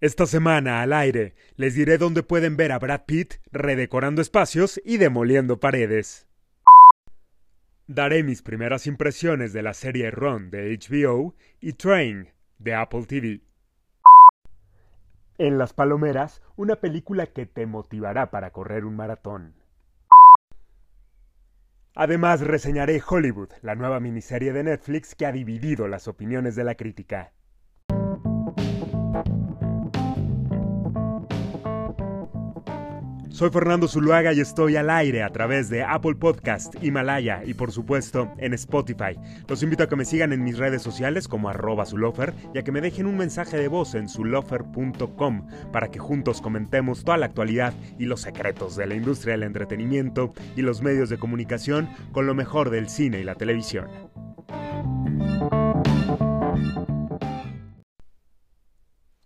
Esta semana al aire les diré dónde pueden ver a Brad Pitt redecorando espacios y demoliendo paredes. Daré mis primeras impresiones de la serie Run de HBO y Train de Apple TV. En Las Palomeras, una película que te motivará para correr un maratón. Además, reseñaré Hollywood, la nueva miniserie de Netflix que ha dividido las opiniones de la crítica. Soy Fernando Zuluaga y estoy al aire a través de Apple Podcast, Himalaya y por supuesto en Spotify. Los invito a que me sigan en mis redes sociales como arroba Zulofer y a que me dejen un mensaje de voz en zulofer.com para que juntos comentemos toda la actualidad y los secretos de la industria del entretenimiento y los medios de comunicación con lo mejor del cine y la televisión.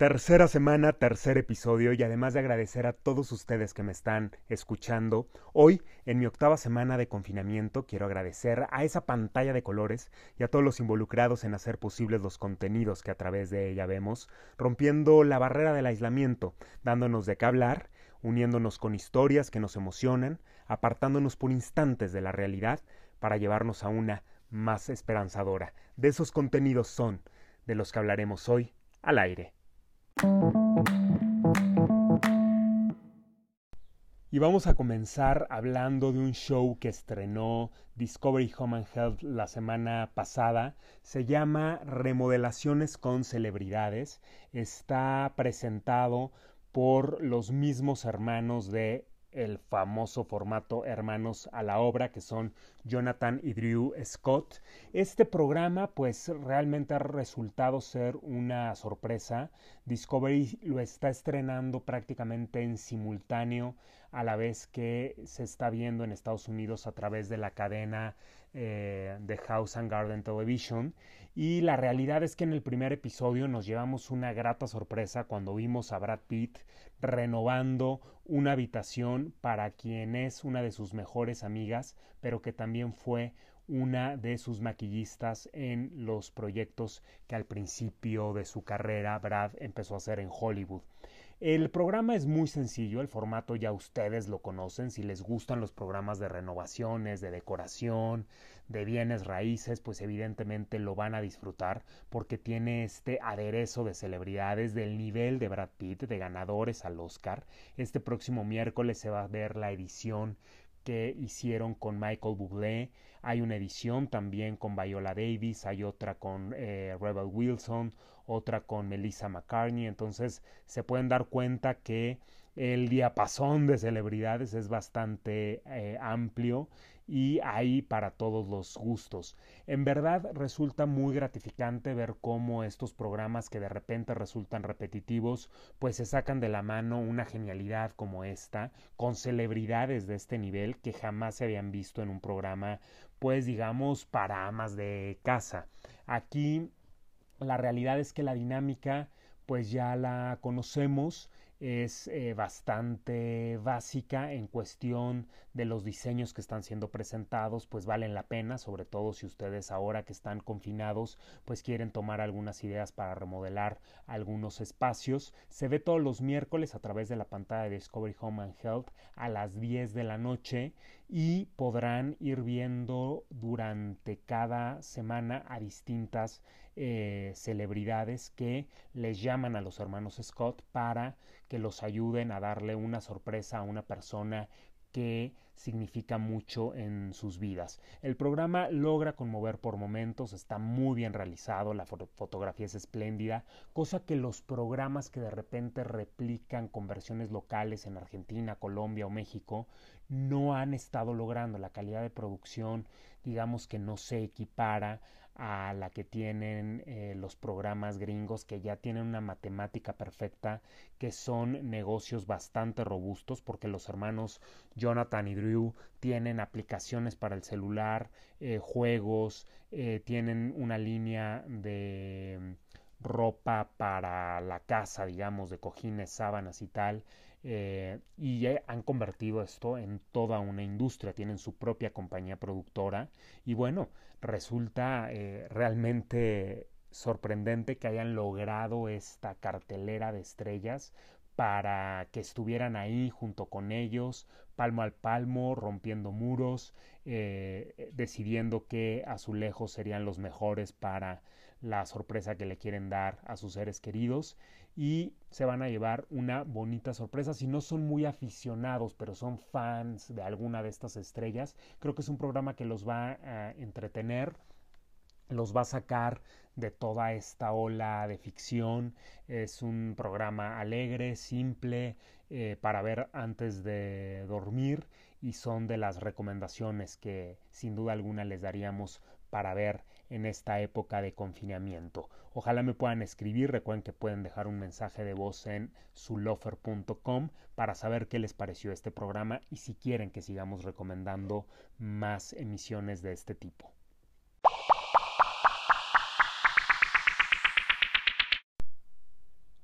Tercera semana, tercer episodio y además de agradecer a todos ustedes que me están escuchando, hoy en mi octava semana de confinamiento quiero agradecer a esa pantalla de colores y a todos los involucrados en hacer posibles los contenidos que a través de ella vemos, rompiendo la barrera del aislamiento, dándonos de qué hablar, uniéndonos con historias que nos emocionan, apartándonos por instantes de la realidad para llevarnos a una más esperanzadora. De esos contenidos son de los que hablaremos hoy al aire. Y vamos a comenzar hablando de un show que estrenó Discovery Home and Health la semana pasada. Se llama Remodelaciones con Celebridades. Está presentado por los mismos hermanos de el famoso formato Hermanos a la Obra, que son Jonathan y Drew Scott. Este programa, pues realmente ha resultado ser una sorpresa. Discovery lo está estrenando prácticamente en simultáneo a la vez que se está viendo en Estados Unidos a través de la cadena eh, de House and Garden Television. Y la realidad es que en el primer episodio nos llevamos una grata sorpresa cuando vimos a Brad Pitt renovando una habitación para quien es una de sus mejores amigas, pero que también fue una de sus maquillistas en los proyectos que al principio de su carrera Brad empezó a hacer en Hollywood. El programa es muy sencillo, el formato ya ustedes lo conocen, si les gustan los programas de renovaciones, de decoración, de bienes raíces, pues evidentemente lo van a disfrutar porque tiene este aderezo de celebridades del nivel de Brad Pitt, de ganadores al Oscar. Este próximo miércoles se va a ver la edición que hicieron con Michael Bublé. Hay una edición también con Viola Davis, hay otra con eh, Rebel Wilson, otra con Melissa McCartney. Entonces se pueden dar cuenta que el diapasón de celebridades es bastante eh, amplio y hay para todos los gustos. En verdad resulta muy gratificante ver cómo estos programas que de repente resultan repetitivos, pues se sacan de la mano una genialidad como esta, con celebridades de este nivel que jamás se habían visto en un programa, pues digamos, para amas de casa. Aquí la realidad es que la dinámica pues ya la conocemos, es eh, bastante básica en cuestión de los diseños que están siendo presentados, pues valen la pena, sobre todo si ustedes ahora que están confinados, pues quieren tomar algunas ideas para remodelar algunos espacios. Se ve todos los miércoles a través de la pantalla de Discovery Home and Health a las 10 de la noche y podrán ir viendo durante cada semana a distintas eh, celebridades que les llaman a los hermanos Scott para que los ayuden a darle una sorpresa a una persona que significa mucho en sus vidas. El programa logra conmover por momentos, está muy bien realizado, la fotografía es espléndida, cosa que los programas que de repente replican conversiones locales en Argentina, Colombia o México no han estado logrando. La calidad de producción, digamos que no se equipara a la que tienen eh, los programas gringos que ya tienen una matemática perfecta, que son negocios bastante robustos porque los hermanos Jonathan y Drew tienen aplicaciones para el celular, eh, juegos, eh, tienen una línea de ropa para la casa, digamos, de cojines, sábanas y tal, eh, y han convertido esto en toda una industria, tienen su propia compañía productora. Y bueno, resulta eh, realmente sorprendente que hayan logrado esta cartelera de estrellas para que estuvieran ahí junto con ellos, palmo al palmo, rompiendo muros, eh, decidiendo qué azulejos serían los mejores para la sorpresa que le quieren dar a sus seres queridos y se van a llevar una bonita sorpresa. Si no son muy aficionados, pero son fans de alguna de estas estrellas, creo que es un programa que los va a entretener, los va a sacar de toda esta ola de ficción. Es un programa alegre, simple, eh, para ver antes de dormir y son de las recomendaciones que sin duda alguna les daríamos para ver en esta época de confinamiento. Ojalá me puedan escribir, recuerden que pueden dejar un mensaje de voz en sulofer.com para saber qué les pareció este programa y si quieren que sigamos recomendando más emisiones de este tipo.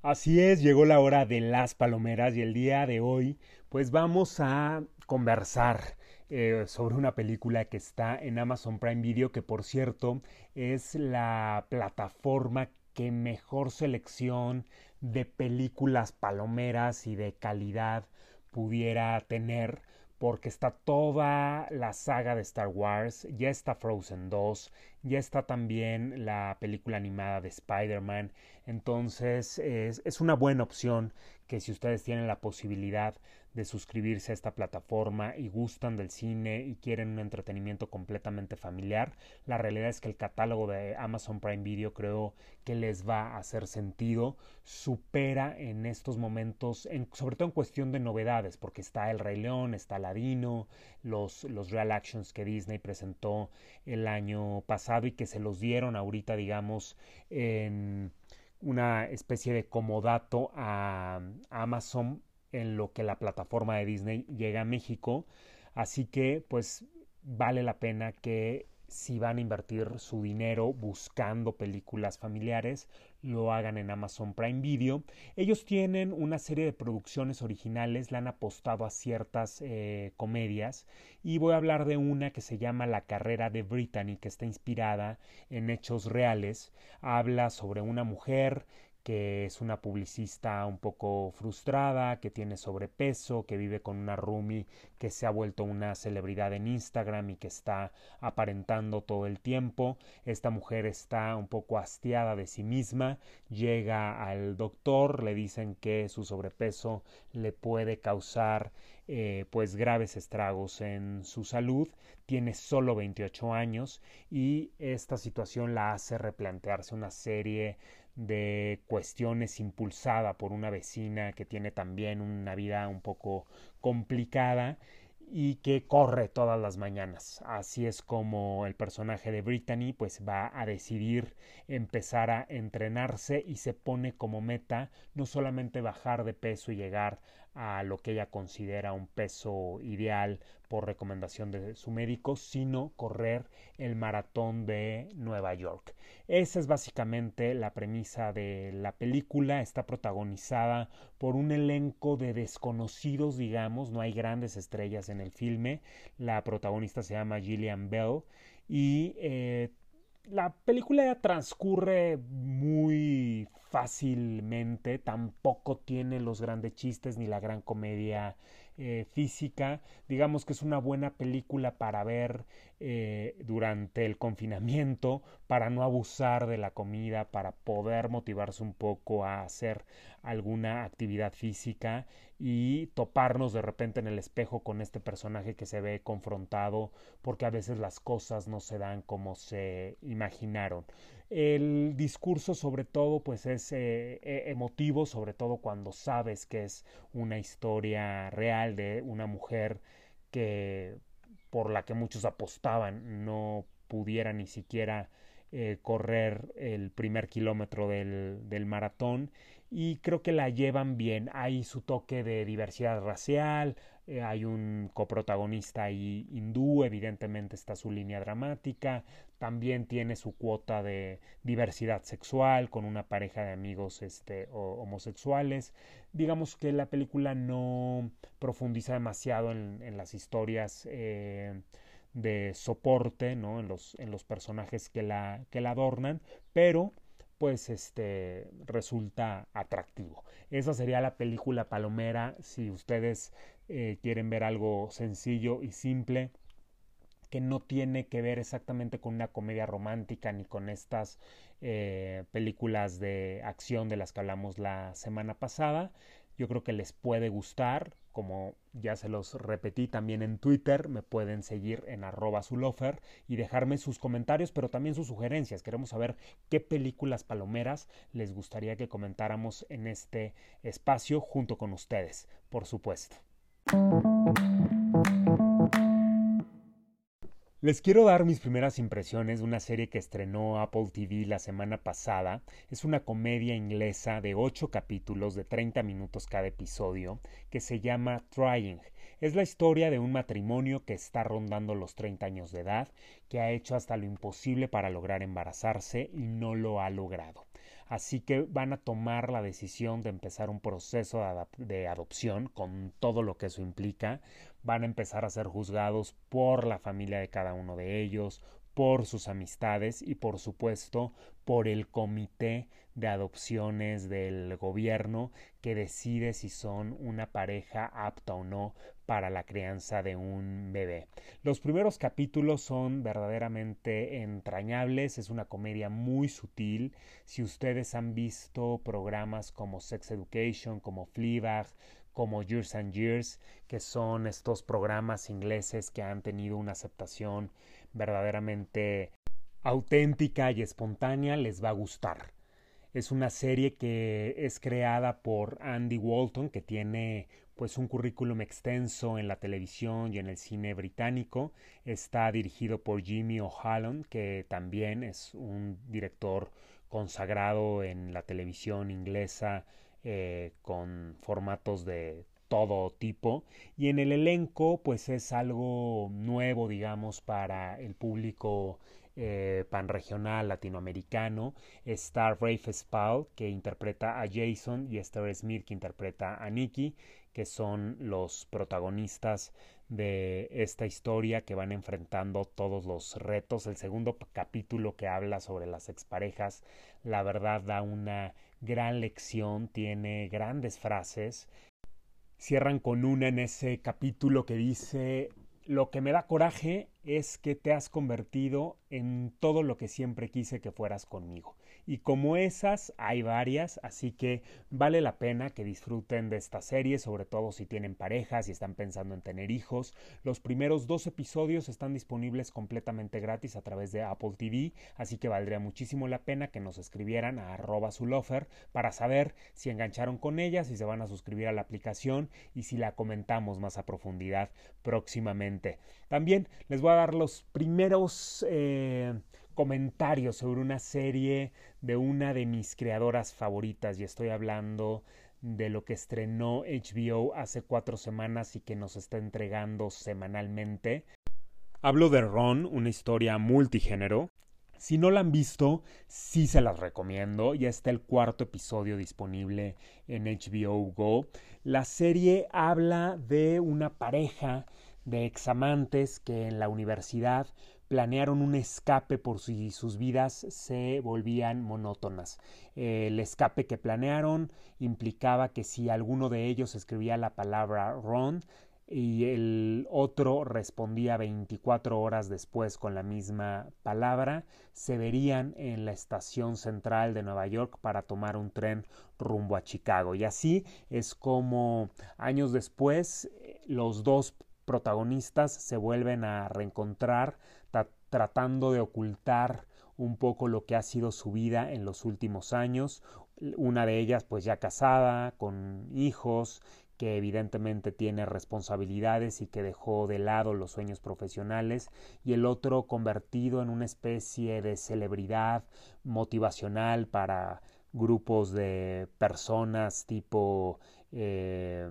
Así es, llegó la hora de las palomeras y el día de hoy pues vamos a conversar eh, sobre una película que está en Amazon Prime Video que por cierto es la plataforma que mejor selección de películas palomeras y de calidad pudiera tener porque está toda la saga de Star Wars, ya está Frozen 2, ya está también la película animada de Spider-Man, entonces es, es, una buena opción que si ustedes tienen la posibilidad de suscribirse a esta plataforma y gustan del cine y quieren un entretenimiento completamente familiar, la realidad es que el catálogo de Amazon Prime Video creo que les va a hacer sentido, supera en estos momentos, en, sobre todo en cuestión de novedades, porque está El Rey León, está Ladino, los, los real actions que Disney presentó el año pasado y que se los dieron ahorita, digamos, en una especie de comodato a Amazon en lo que la plataforma de Disney llega a México. Así que pues vale la pena que si van a invertir su dinero buscando películas familiares, lo hagan en Amazon Prime Video. Ellos tienen una serie de producciones originales, le han apostado a ciertas eh, comedias y voy a hablar de una que se llama La carrera de Brittany, que está inspirada en hechos reales. Habla sobre una mujer que es una publicista un poco frustrada, que tiene sobrepeso, que vive con una roomie que se ha vuelto una celebridad en Instagram y que está aparentando todo el tiempo. Esta mujer está un poco hastiada de sí misma, llega al doctor, le dicen que su sobrepeso le puede causar eh, pues graves estragos en su salud, tiene solo 28 años y esta situación la hace replantearse una serie de cuestiones impulsada por una vecina que tiene también una vida un poco complicada y que corre todas las mañanas. Así es como el personaje de Brittany pues va a decidir empezar a entrenarse y se pone como meta no solamente bajar de peso y llegar a lo que ella considera un peso ideal por recomendación de su médico, sino correr el maratón de Nueva York. Esa es básicamente la premisa de la película. Está protagonizada por un elenco de desconocidos, digamos, no hay grandes estrellas en el filme. La protagonista se llama Gillian Bell y eh, la película transcurre muy fácilmente, tampoco tiene los grandes chistes ni la gran comedia eh, física. Digamos que es una buena película para ver eh, durante el confinamiento, para no abusar de la comida, para poder motivarse un poco a hacer alguna actividad física y toparnos de repente en el espejo con este personaje que se ve confrontado porque a veces las cosas no se dan como se imaginaron. El discurso sobre todo pues es eh, e, emotivo, sobre todo cuando sabes que es una historia real de una mujer que por la que muchos apostaban no pudiera ni siquiera eh, correr el primer kilómetro del, del maratón y creo que la llevan bien. Hay su toque de diversidad racial, eh, hay un coprotagonista ahí hindú, evidentemente está su línea dramática, también tiene su cuota de diversidad sexual con una pareja de amigos este, homosexuales. Digamos que la película no profundiza demasiado en, las historias eh, de soporte, ¿no? en, los, en los personajes que la, que la adornan, pero pues este resulta atractivo. Esa sería la película Palomera si ustedes eh, quieren ver algo sencillo y simple que no tiene que ver exactamente con una comedia romántica ni con estas eh, películas de acción de las que hablamos la semana pasada. Yo creo que les puede gustar, como ya se los repetí también en Twitter, me pueden seguir en arroba lofer y dejarme sus comentarios, pero también sus sugerencias. Queremos saber qué películas palomeras les gustaría que comentáramos en este espacio junto con ustedes, por supuesto. Les quiero dar mis primeras impresiones de una serie que estrenó Apple TV la semana pasada. Es una comedia inglesa de 8 capítulos de 30 minutos cada episodio que se llama Trying. Es la historia de un matrimonio que está rondando los 30 años de edad, que ha hecho hasta lo imposible para lograr embarazarse y no lo ha logrado así que van a tomar la decisión de empezar un proceso de, adopción con todo lo que eso implica, van a empezar a ser juzgados por la familia de cada uno de ellos, por sus amistades y por supuesto por el comité de adopciones del gobierno que decide si son una pareja apta o no para la crianza de un bebé. Los primeros capítulos son verdaderamente entrañables, es una comedia muy sutil. Si ustedes han visto programas como Sex Education, como Fleabag, como Years and Years, que son estos programas ingleses que han tenido una aceptación verdaderamente auténtica y espontánea, les va a gustar. Es una serie que es creada por Andy Walton, que tiene pues un currículum extenso en la televisión y en el cine británico. Está dirigido por Jimmy O'Halloran, que también es un director consagrado en la televisión inglesa eh, con formatos de todo tipo y en el elenco pues es algo nuevo digamos para el público eh, panregional latinoamericano está Rafe Spall que interpreta a Jason y Esther Smith que interpreta a Nikki que son los protagonistas de esta historia que van enfrentando todos los retos. El segundo capítulo que habla sobre las exparejas, la verdad da una gran lección, tiene grandes frases. Cierran con una en ese capítulo que dice lo que me da coraje es que te has convertido en todo lo que siempre quise que fueras conmigo. Y como esas hay varias, así que vale la pena que disfruten de esta serie, sobre todo si tienen parejas y están pensando en tener hijos. Los primeros dos episodios están disponibles completamente gratis a través de Apple TV, así que valdría muchísimo la pena que nos escribieran a arroba lofer para saber si engancharon con ella, si se van a suscribir a la aplicación y si la comentamos más a profundidad próximamente. También les voy a dar los primeros... Eh, comentarios sobre una serie de una de mis creadoras favoritas y estoy hablando de lo que estrenó HBO hace cuatro semanas y que nos está entregando semanalmente. Hablo de Ron, una historia multigénero. Si no la han visto, sí se las recomiendo. Ya está el cuarto episodio disponible en HBO Go. La serie habla de una pareja de examantes que en la universidad planearon un escape por si sus vidas se volvían monótonas. El escape que planearon implicaba que si alguno de ellos escribía la palabra Ron y el otro respondía 24 horas después con la misma palabra, se verían en la estación central de Nueva York para tomar un tren rumbo a Chicago. Y así es como años después los dos protagonistas se vuelven a reencontrar tratando de ocultar un poco lo que ha sido su vida en los últimos años. Una de ellas pues ya casada, con hijos, que evidentemente tiene responsabilidades y que dejó de lado los sueños profesionales, y el otro convertido en una especie de celebridad motivacional para grupos de personas tipo eh,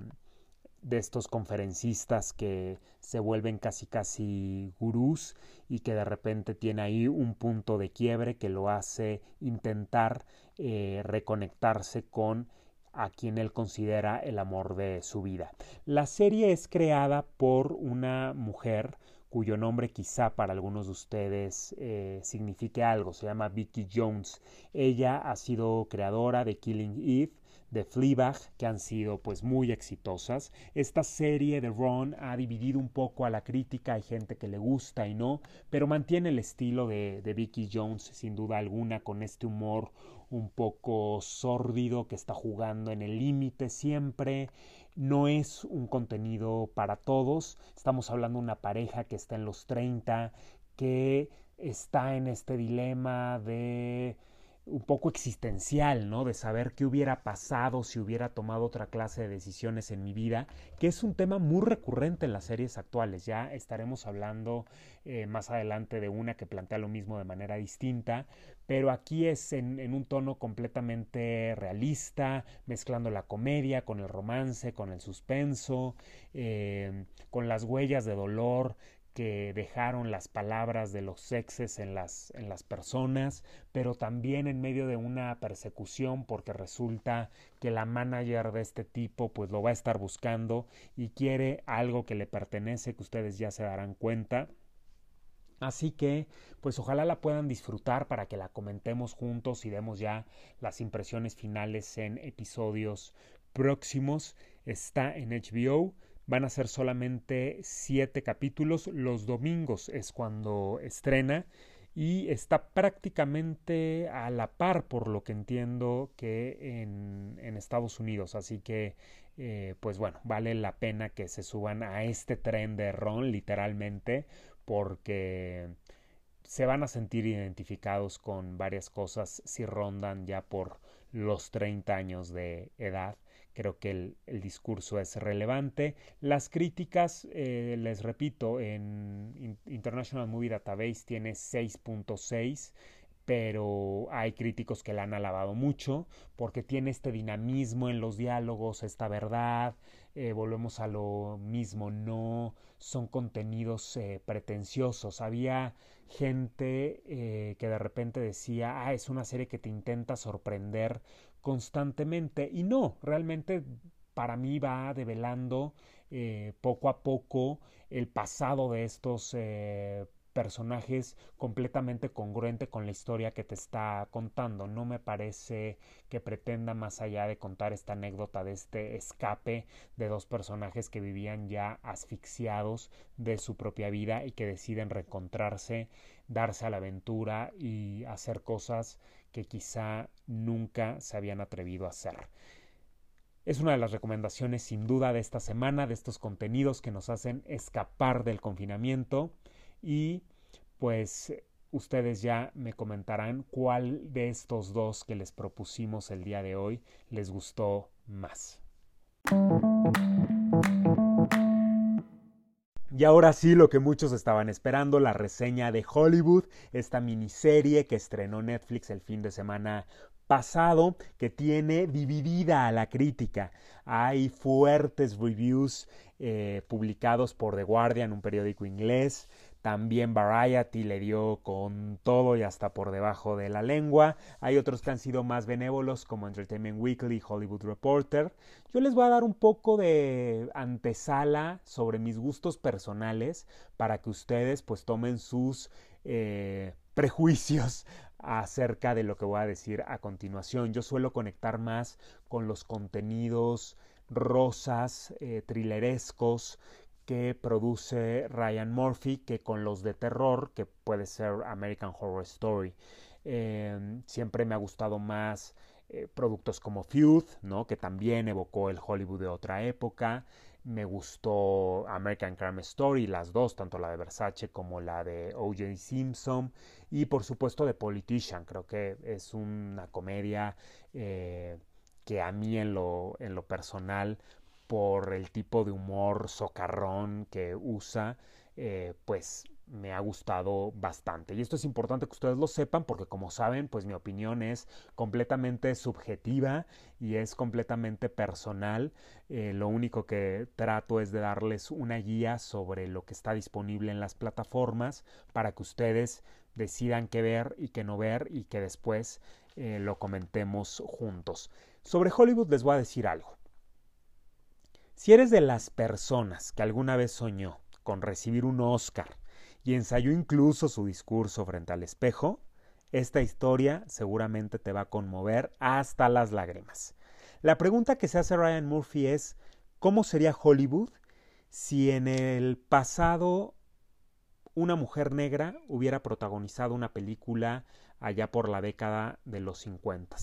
de estos conferencistas que se vuelven casi casi gurús y que de repente tiene ahí un punto de quiebre que lo hace intentar eh, reconectarse con a quien él considera el amor de su vida. La serie es creada por una mujer cuyo nombre quizá para algunos de ustedes eh, signifique algo. Se llama Vicky Jones. Ella ha sido creadora de Killing Eve, de Fleabag, que han sido pues muy exitosas. Esta serie de Ron ha dividido un poco a la crítica, hay gente que le gusta y no, pero mantiene el estilo de, de Vicky Jones sin duda alguna, con este humor un poco sórdido que está jugando en el límite siempre. No es un contenido para todos. Estamos hablando de una pareja que está en los 30, que está en este dilema de un poco existencial, ¿no? De saber qué hubiera pasado si hubiera tomado otra clase de decisiones en mi vida, que es un tema muy recurrente en las series actuales. Ya estaremos hablando eh, más adelante de una que plantea lo mismo de manera distinta, pero aquí es en, un tono completamente realista, mezclando la comedia con el romance, con el suspenso, eh, con las huellas de dolor que dejaron las palabras de los sexes en las, en las personas, pero también en medio de una persecución porque resulta que la manager de este tipo pues lo va a estar buscando y quiere algo que le pertenece que ustedes ya se darán cuenta. Así que, pues ojalá la puedan disfrutar para que la comentemos juntos y demos ya las impresiones finales en episodios próximos. Está en HBO. Van a ser solamente siete capítulos. Los domingos es cuando estrena y está prácticamente a la par, por lo que entiendo, que en, Estados Unidos. Así que, eh, pues bueno, vale la pena que se suban a este tren de Ron, literalmente, porque se van a sentir identificados con varias cosas si rondan ya por los 30 años de edad Creo que el, discurso es relevante. Las críticas, eh, les repito, en International Movie Database tiene 6.6 pero hay críticos que la han alabado mucho porque tiene este dinamismo en los diálogos, esta verdad, eh, volvemos a lo mismo, no son contenidos eh, pretenciosos. Había gente que de repente decía, ah, es una serie que te intenta sorprender constantemente. Y no, realmente para mí va develando eh, poco a poco el pasado de estos eh, personajes completamente congruente con la historia que te está contando. No me parece que pretenda más allá de contar esta anécdota de este escape de dos personajes que vivían ya asfixiados de su propia vida y que deciden reencontrarse, darse a la aventura y hacer cosas que quizá nunca se habían atrevido a hacer. Es una de las recomendaciones sin duda de esta semana, de estos contenidos que nos hacen escapar del confinamiento y pues ustedes ya me comentarán cuál de estos dos que les propusimos el día de hoy les gustó más. Y ahora sí, lo que muchos estaban esperando, la reseña de Hollywood, esta miniserie que estrenó Netflix el fin de semana pasado, que tiene dividida a la crítica. Hay fuertes reviews eh, publicados por The Guardian, un periódico inglés, también Variety le dio con todo y hasta por debajo de la lengua. Hay otros que han sido más benévolos como Entertainment Weekly, Hollywood Reporter. Yo les voy a dar un poco de antesala sobre mis gustos personales para que ustedes pues tomen sus eh, prejuicios acerca de lo que voy a decir a continuación. Yo suelo conectar más con los contenidos rosas, eh, thrillerescos, que produce Ryan Murphy que con los de terror, que puede ser American Horror Story. Em, siempre me ha gustado más eh, productos como Feud, ¿no? que también evocó el Hollywood de otra época. Me gustó American Crime Story, las dos, tanto la de Versace como la de O.J. Simpson. Y por supuesto de Politician, creo que es una comedia eh, que a mí en lo, en lo personal por el tipo de humor socarrón que usa, eh, pues me ha gustado bastante. Y esto es importante que ustedes lo sepan porque como saben, pues mi opinión es completamente subjetiva y es completamente personal. Eh, lo único que trato es de darles una guía sobre lo que está disponible en las plataformas para que ustedes decidan qué ver y qué no ver y que después eh, lo comentemos juntos. Sobre Hollywood les voy a decir algo. Si eres de las personas que alguna vez soñó con recibir un Oscar y ensayó incluso su discurso frente al espejo, esta historia seguramente te va a conmover hasta las lágrimas. La pregunta que se hace Ryan Murphy es, ¿cómo sería Hollywood si en el pasado una mujer negra hubiera protagonizado una película allá por la década de los 50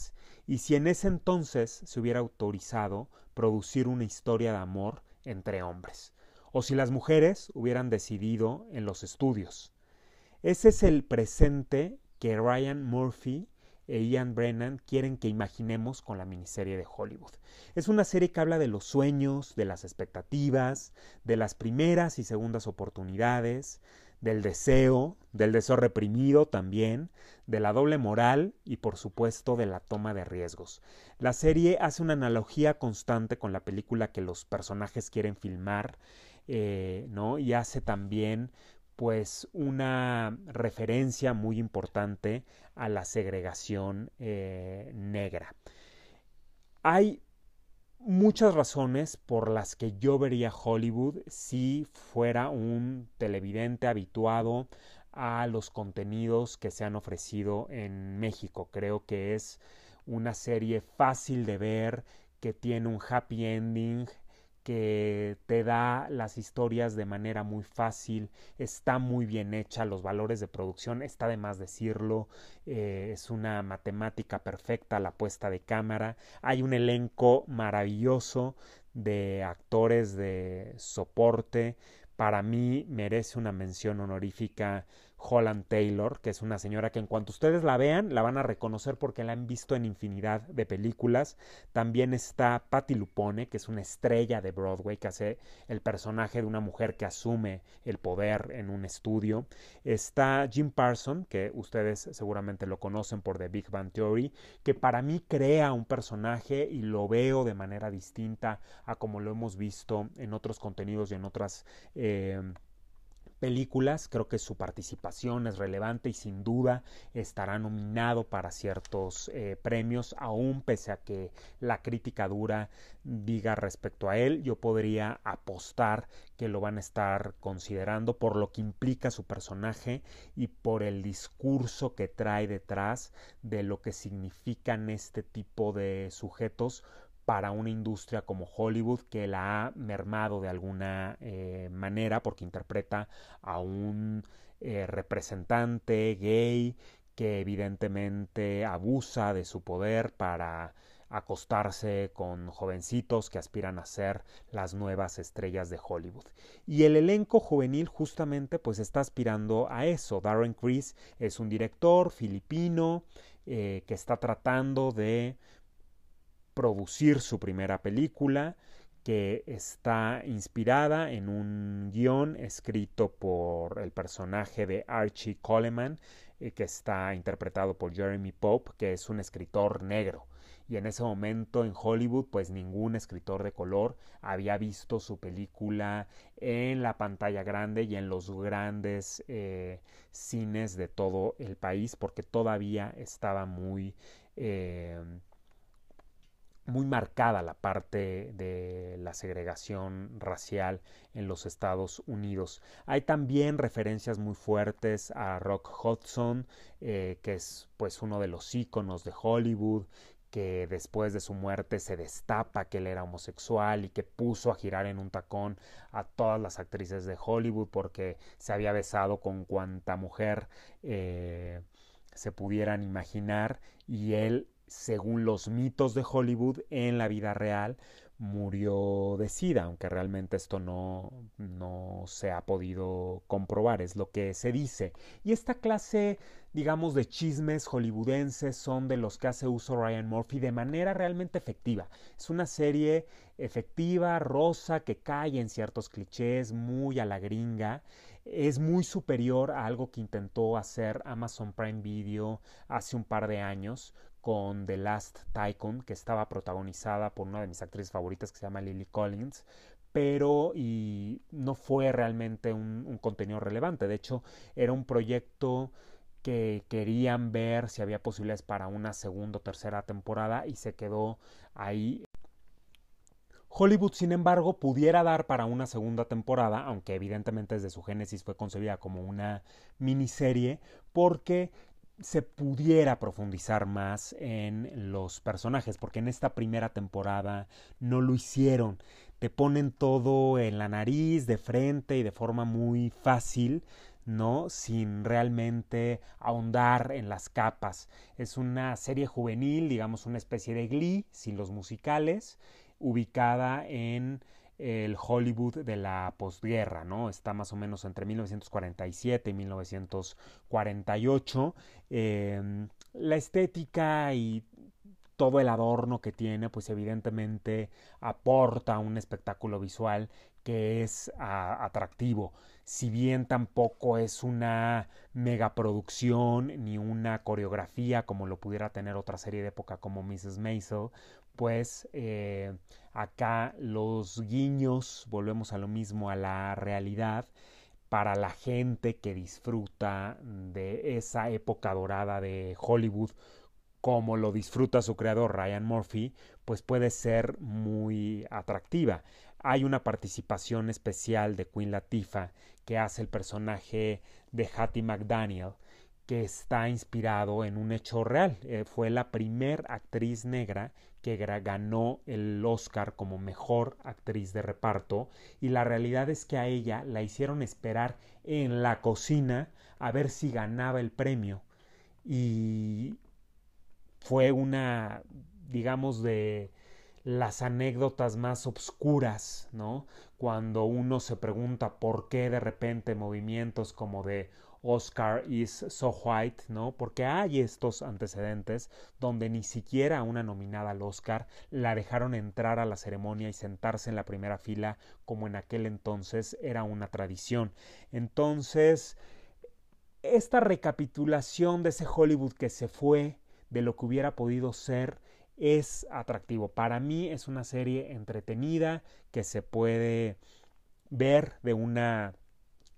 y si en ese entonces se hubiera autorizado producir una historia de amor entre hombres o si las mujeres hubieran decidido en los estudios. Ese es el presente que Ryan Murphy e Ian Brennan quieren que imaginemos con la miniserie de Hollywood. Es una serie que habla de los sueños, de las expectativas, de las primeras y segundas oportunidades, del deseo, del deseo reprimido también, de la doble moral y por supuesto de la toma de riesgos. La serie hace una analogía constante con la película que los personajes quieren filmar, eh, ¿no? Y hace también pues una referencia muy importante a la segregación eh, negra. Hay muchas razones por las que yo vería Hollywood si fuera un televidente habituado a los contenidos que se han ofrecido en México. Creo que es una serie fácil de ver, que tiene un happy ending, que te da las historias de manera muy fácil, está muy bien hecha, los valores de producción, está de más decirlo, eh, es una matemática perfecta la puesta de cámara, hay un elenco maravilloso de actores de soporte, para mí merece una mención honorífica Holland Taylor, que es una señora que en cuanto ustedes la vean, la van a reconocer porque la han visto en infinidad de películas. También está Patti Lupone, que es una estrella de Broadway, que hace el personaje de una mujer que asume el poder en un estudio. Está Jim Parson, que ustedes seguramente lo conocen por The Big Bang Theory, que para mí crea un personaje y lo veo de manera distinta a como lo hemos visto en otros contenidos y en otras... Eh, películas. Creo que su participación es relevante y sin duda estará nominado para ciertos eh, premios, aún pese a que la crítica dura diga respecto a él. Yo podría apostar que lo van a estar considerando por lo que implica su personaje y por el discurso que trae detrás de lo que significan este tipo de sujetos para una industria como Hollywood que la ha mermado de alguna eh, manera porque interpreta a un eh, representante gay que evidentemente abusa de su poder para acostarse con jovencitos que aspiran a ser las nuevas estrellas de Hollywood. Y el elenco juvenil justamente pues está aspirando a eso. Darren Criss es un director filipino eh, que está tratando de producir su primera película que está inspirada en un guion escrito por el personaje de Archie Coleman, eh, que está interpretado por Jeremy Pope, que es un escritor negro. Y en ese momento en Hollywood, pues ningún escritor de color había visto su película en la pantalla grande y en los grandes eh, cines de todo el país, porque todavía estaba muy... Eh, muy marcada la parte de la segregación racial en los Estados Unidos. Hay también referencias muy fuertes a Rock Hudson, eh, que es pues uno de los íconos de Hollywood, que después de su muerte se destapa que él era homosexual y que puso a girar en un tacón a todas las actrices de Hollywood porque se había besado con cuanta mujer eh, se pudieran imaginar y él según los mitos de Hollywood, en la vida real murió de sida, aunque realmente esto no, no se ha podido comprobar, es lo que se dice. Y esta clase, digamos, de chismes hollywoodenses son de los que hace uso Ryan Murphy de manera realmente efectiva. Es una serie efectiva, rosa, que cae en ciertos clichés, muy a la gringa. Es muy superior a algo que intentó hacer Amazon Prime Video hace un par de años con The Last Tycoon, que estaba protagonizada por una de mis actrices favoritas que se llama Lily Collins, pero y no fue realmente un, contenido relevante. De hecho, era un proyecto que querían ver si había posibilidades para una segunda o tercera temporada y se quedó ahí Hollywood, sin embargo, pudiera dar para una segunda temporada, aunque evidentemente desde su génesis fue concebida como una miniserie, porque se pudiera profundizar más en los personajes, porque en esta primera temporada no lo hicieron. Te ponen todo en la nariz, de frente y de forma muy fácil, ¿no? Sin realmente ahondar en las capas. Es una serie juvenil, digamos una especie de Glee, sin los musicales, ubicada en el Hollywood de la posguerra, ¿no? Está más o menos entre 1947 y 1948. Em, la estética y todo el adorno que tiene, pues evidentemente aporta un espectáculo visual que es atractivo. Si bien tampoco es una megaproducción ni una coreografía como lo pudiera tener otra serie de época como Mrs. Maisel, pues eh, acá los guiños, volvemos a lo mismo, a la realidad, para la gente que disfruta de esa época dorada de Hollywood, como lo disfruta su creador Ryan Murphy, pues puede ser muy atractiva. Hay una participación especial de Queen Latifah que hace el personaje de Hattie McDaniel, que está inspirado en un hecho real. Eh, fue la primer actriz negra que ganó el Oscar como mejor actriz de reparto y la realidad es que a ella la hicieron esperar en la cocina a ver si ganaba el premio y fue una digamos de las anécdotas más obscuras, ¿no? Cuando uno se pregunta por qué de repente movimientos como de Oscar is so white, ¿no? Porque hay estos antecedentes donde ni siquiera una nominada al Oscar la dejaron entrar a la ceremonia y sentarse en la primera fila como en aquel entonces era una tradición. Entonces, esta recapitulación de ese Hollywood que se fue, de lo que hubiera podido ser, es atractivo. Para mí es una serie entretenida que se puede ver de una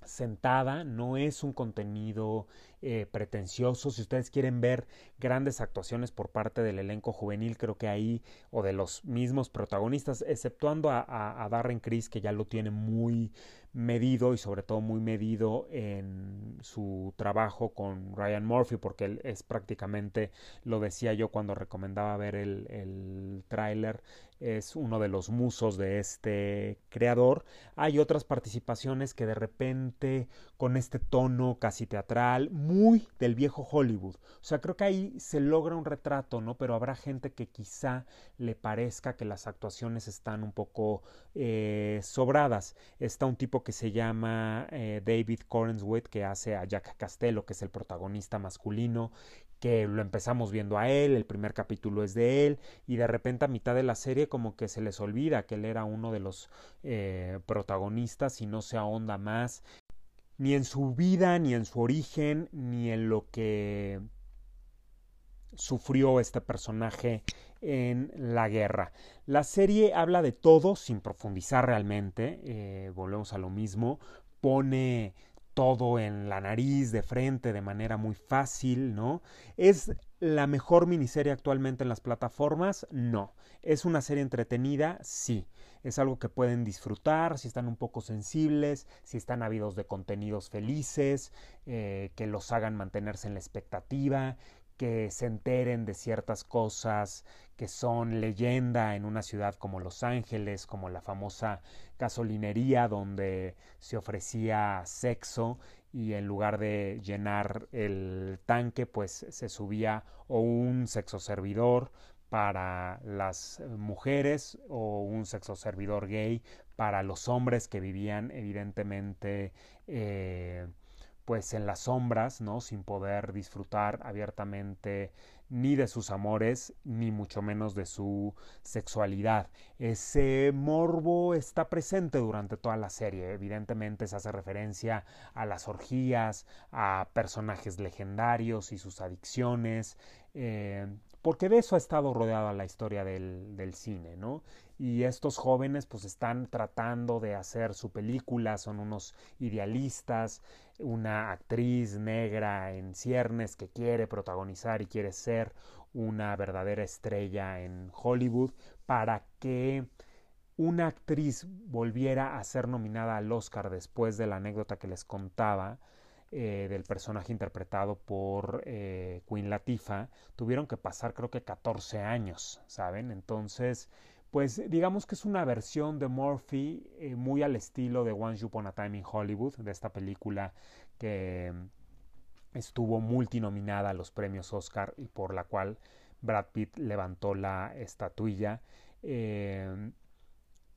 sentada, no es un contenido eh, pretencioso. Si ustedes quieren ver grandes actuaciones por parte del elenco juvenil, creo que ahí, o de los mismos protagonistas, exceptuando a, a Darren Criss, que ya lo tiene muy medido y sobre todo muy medido en su trabajo con Ryan Murphy porque él es prácticamente, lo decía yo cuando recomendaba ver el, el tráiler, es uno de los musos de este creador. Hay otras participaciones que de repente con este tono casi teatral, muy del viejo Hollywood. O sea, creo que ahí se logra un retrato, ¿no? Pero habrá gente que quizá le parezca que las actuaciones están un poco eh, sobradas. Está un tipo que se llama eh, David Corenswit, que hace a Jack Castello, que es el protagonista masculino, que lo empezamos viendo a él, el primer capítulo es de él, y de repente a mitad de la serie como que se les olvida que él era uno de los eh, protagonistas y no se ahonda más ni en su vida, ni en su origen, ni en lo que sufrió este personaje en la guerra. La serie habla de todo sin profundizar realmente, eh, volvemos a lo mismo, pone todo en la nariz, de frente, de manera muy fácil, ¿no? ¿Es la mejor miniserie actualmente en las plataformas? No. ¿Es una serie entretenida? Sí es algo que pueden disfrutar, si están un poco sensibles, si están ávidos de contenidos felices, eh, que los hagan mantenerse en la expectativa, que se enteren de ciertas cosas que son leyenda en una ciudad como Los Ángeles, como la famosa gasolinería donde se ofrecía sexo y en lugar de llenar el tanque pues se subía o un sexo servidor para las mujeres o un sexo servidor gay para los hombres que vivían evidentemente eh, pues en las sombras, ¿no? Sin poder disfrutar abiertamente ni de sus amores, ni mucho menos de su sexualidad. Ese morbo está presente durante toda la serie. Evidentemente se hace referencia a las orgías, a personajes legendarios y sus adicciones, eh, porque de eso ha estado rodeada la historia del, cine, ¿no? Y estos jóvenes pues están tratando de hacer su película, son unos idealistas, una actriz negra en ciernes que quiere protagonizar y quiere ser una verdadera estrella en Hollywood para que una actriz volviera a ser nominada al Oscar después de la anécdota que les contaba eh, del personaje interpretado por eh, Queen Latifah, tuvieron que pasar creo que 14 años, ¿saben? Entonces, pues digamos que es una versión de Murphy eh, muy al estilo de Once Upon a Time in Hollywood, de esta película que estuvo multinominada a los premios Oscar y por la cual Brad Pitt levantó la estatuilla.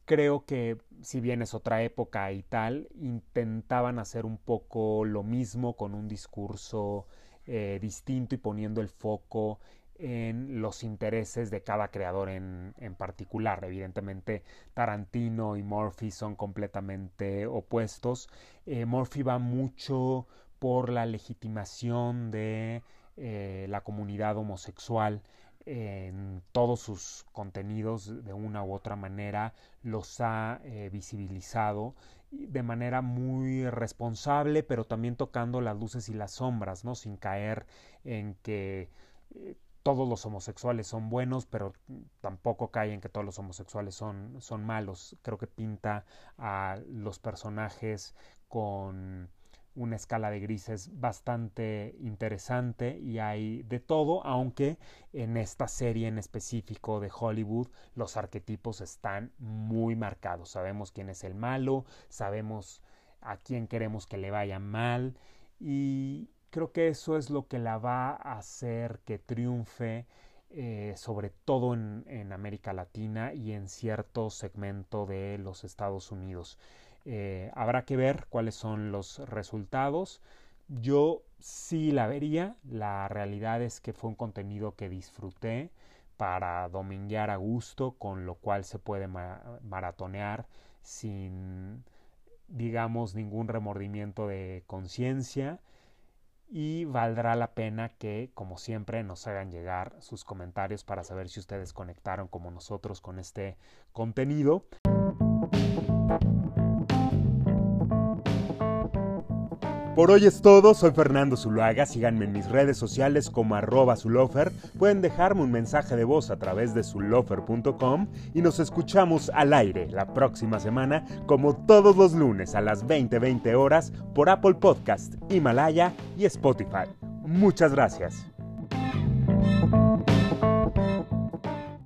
Creo que si bien es otra época y tal, intentaban hacer un poco lo mismo con un discurso eh, distinto y poniendo el foco en los intereses de cada creador en, en, particular. Evidentemente, Tarantino y Murphy son completamente opuestos. Eh, Murphy va mucho por la legitimación de eh, la comunidad homosexual en todos sus contenidos de una u otra manera los ha eh, visibilizado de manera muy responsable pero también tocando las luces y las sombras no sin caer en que eh, todos los homosexuales son buenos pero tampoco cae en que todos los homosexuales son, son malos. Creo que pinta a los personajes con una escala de grises bastante interesante y hay de todo, aunque en esta serie en específico de Hollywood los arquetipos están muy marcados. Sabemos quién es el malo, sabemos a quién queremos que le vaya mal y creo que eso es lo que la va a hacer que triunfe eh, sobre todo en, en América Latina y en cierto segmento de los Estados Unidos. Eh, habrá que ver cuáles son los resultados. Yo sí la vería. La realidad es que fue un contenido que disfruté para dominguear a gusto, con lo cual se puede maratonear sin, digamos, ningún remordimiento de conciencia. Y valdrá la pena que, como siempre, nos hagan llegar sus comentarios para saber si ustedes conectaron como nosotros con este contenido. Por hoy es todo, soy Fernando Zuluaga, síganme en mis redes sociales como arroba zulofer, pueden dejarme un mensaje de voz a través de zulofer.com y nos escuchamos al aire la próxima semana como todos los lunes a las 20:20 horas por Apple Podcast, Himalaya y Spotify. Muchas gracias.